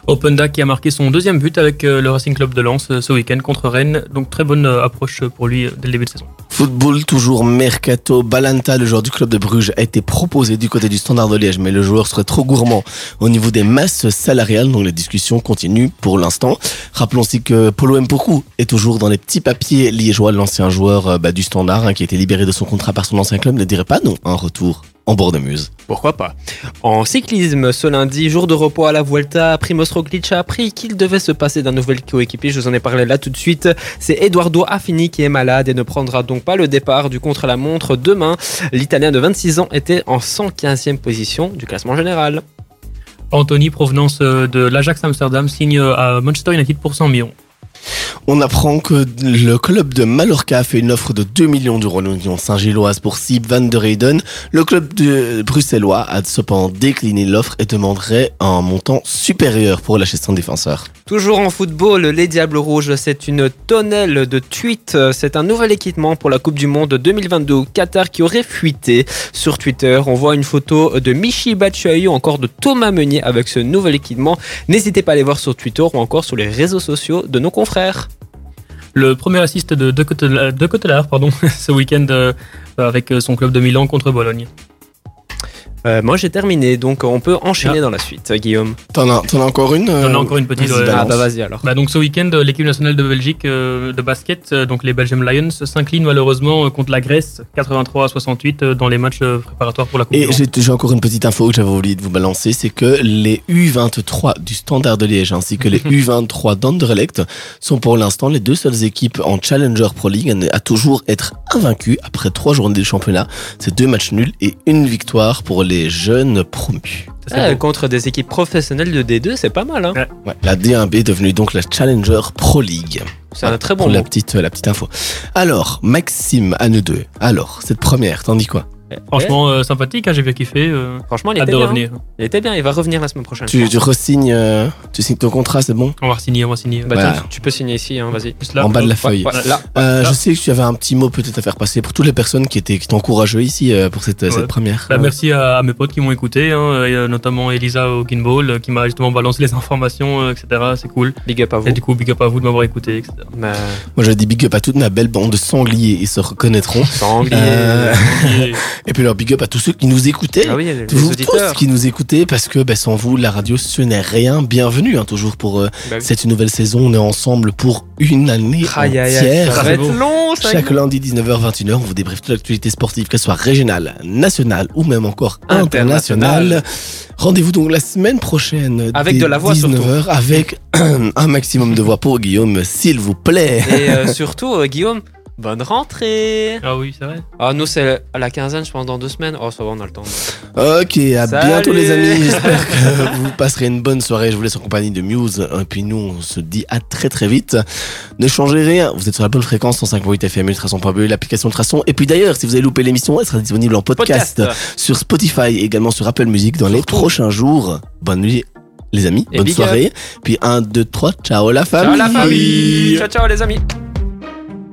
Openda qui a marqué son deuxième but avec euh, le Racing Club de Lens euh, ce week-end contre Rennes. Donc très bonne euh, approche pour lui dès le début de saison. Football, toujours mercato. Balanta, le joueur du club de Bruges, a été proposé du côté du Standard de Liège, mais le joueur serait trop gourmand au niveau des masses salariales, donc les discussions continuent pour l'instant. Rappelons aussi que Polo Mpoku est toujours dans les petits papiers liégeois, l'ancien joueur bah, du Standard, hein, qui a été libéré de son contrat par son ancien club, ne dirait pas non un retour en bord de muse. Pourquoi pas En cyclisme, ce lundi, jour de repos à la Vuelta, Primoz Roglic a appris qu'il devait se passer d'un nouvel coéquipier. Je vous en ai parlé là tout de suite. C'est Eduardo Affini qui est malade et ne prendra donc pas le départ du contre-la-montre demain. L'Italien de 26 ans était en 115e position du classement général. Anthony, provenance euh, de l'Ajax Amsterdam, signe euh, à Manchester United pour 100 millions. On apprend que le club de Mallorca a fait une offre de 2 millions d'euros à l'Union Saint-Gilloise pour Sib van der Heyden. Le club de bruxellois a cependant décliné l'offre et demanderait un montant supérieur pour lâcher son défenseur. Toujours en football, les Diables Rouges, c'est une tonnelle de tweets. C'est un nouvel équipement pour la Coupe du Monde 2022 au Qatar qui aurait fuité. Sur Twitter, on voit une photo de Michi Batshuayi ou encore de Thomas Meunier avec ce nouvel équipement. N'hésitez pas à les voir sur Twitter ou encore sur les réseaux sociaux de nos confrères. Le premier assist de De ce week-end euh, avec euh, son club de Milan contre Bologne. Euh, moi j'ai terminé, donc on peut enchaîner dans la suite, Guillaume. T'en as, t'en as encore une J'en ai euh, encore une petite. vas-y, ouais. balance. Ah bah vas-y alors. Bah donc ce week-end, euh, l'équipe nationale de Belgique euh, de basket, euh, donc les Belgium Lions, s'incline malheureusement euh, contre la Grèce 83 à 68 euh, dans les matchs euh, préparatoires pour la Coupe du Et Monde. j'ai j'ai encore une petite info que j'avais oublié de vous balancer, c'est que les U23 du Standard de Liège ainsi que les U23 d'Anderlecht sont pour l'instant les deux seules équipes en Challenger Pro League à- à toujours être invaincues après trois journées de championnat. C'est deux matchs nuls et une victoire pour les jeunes promus. Ah, contre des équipes professionnelles de D2, c'est pas mal. Hein. Ouais. Ouais, la D1B est devenue donc la Challenger Pro League. C'est un très bon pour la petite, la petite info. Alors, Maxime, à nous deux. Alors, cette première, t'en dis quoi? Franchement euh, sympathique, hein, j'ai bien kiffé. euh, Franchement, il était de bien. hein. revenir. Il était bien, il va revenir la semaine prochaine. tu, tu resignes, euh, tu signes ton contrat, c'est bon On va signer, on va signer. Bah, Voilà. tu peux signer ici, hein, vas-y. En bas de la feuille. Ouais, là. Euh, Là. je sais que tu avais un petit mot peut-être à faire passer pour toutes les personnes qui étaient qui étaient encourageuses ici euh, pour cette, Ouais. cette première. Bah, merci à, à mes potes qui m'ont écouté, hein, et, notamment Elisa au Kinball euh, qui m'a justement balancé les informations, euh, etc. C'est cool. Big up à vous. Et du coup, big up à vous de m'avoir écouté, etc. Bah, Moi, je dis big up à toute ma belle bande de sangliers, ils se reconnaîtront. sanglier. Et- puis leur big up à tous ceux qui nous écoutaient. Ah oui, les auditeurs. tous qui nous écoutez, parce que bah, sans vous, la radio, ce n'est rien. Bienvenue, hein, toujours pour euh, Bah oui. cette nouvelle saison. On est ensemble pour une année entière. ça va être long, ça. Chaque lundi 19h-21h, on vous débriefe toute l'actualité sportive, qu'elle soit régionale, nationale ou même encore internationale. Internationale. Rendez-vous donc la semaine prochaine. Avec de la voix, 19h, avec un maximum de voix pour Guillaume, s'il vous plaît. Et euh, surtout, euh, Guillaume, bonne rentrée. Ah oui, c'est vrai. Ah, nous, c'est à la quinzaine, je pense, dans deux semaines. Oh, ça va, on a le temps. Ok, à Salut. bientôt les amis. J'espère que vous passerez une bonne soirée. Je vous laisse en compagnie de Muse. Et puis nous, on se dit à très très vite. Ne changez rien. Vous êtes sur la bonne fréquence 105.8 FM, ultrason.be, l'application Ultrason. Et puis d'ailleurs, si vous avez loupé l'émission, elle sera disponible en podcast, sur Spotify et également sur Apple Music dans les prochains jours. Bonne nuit les amis. Et bonne soirée. Puis un, deux, trois. Ciao la famille. Ciao la famille. Ciao, ciao, les amis.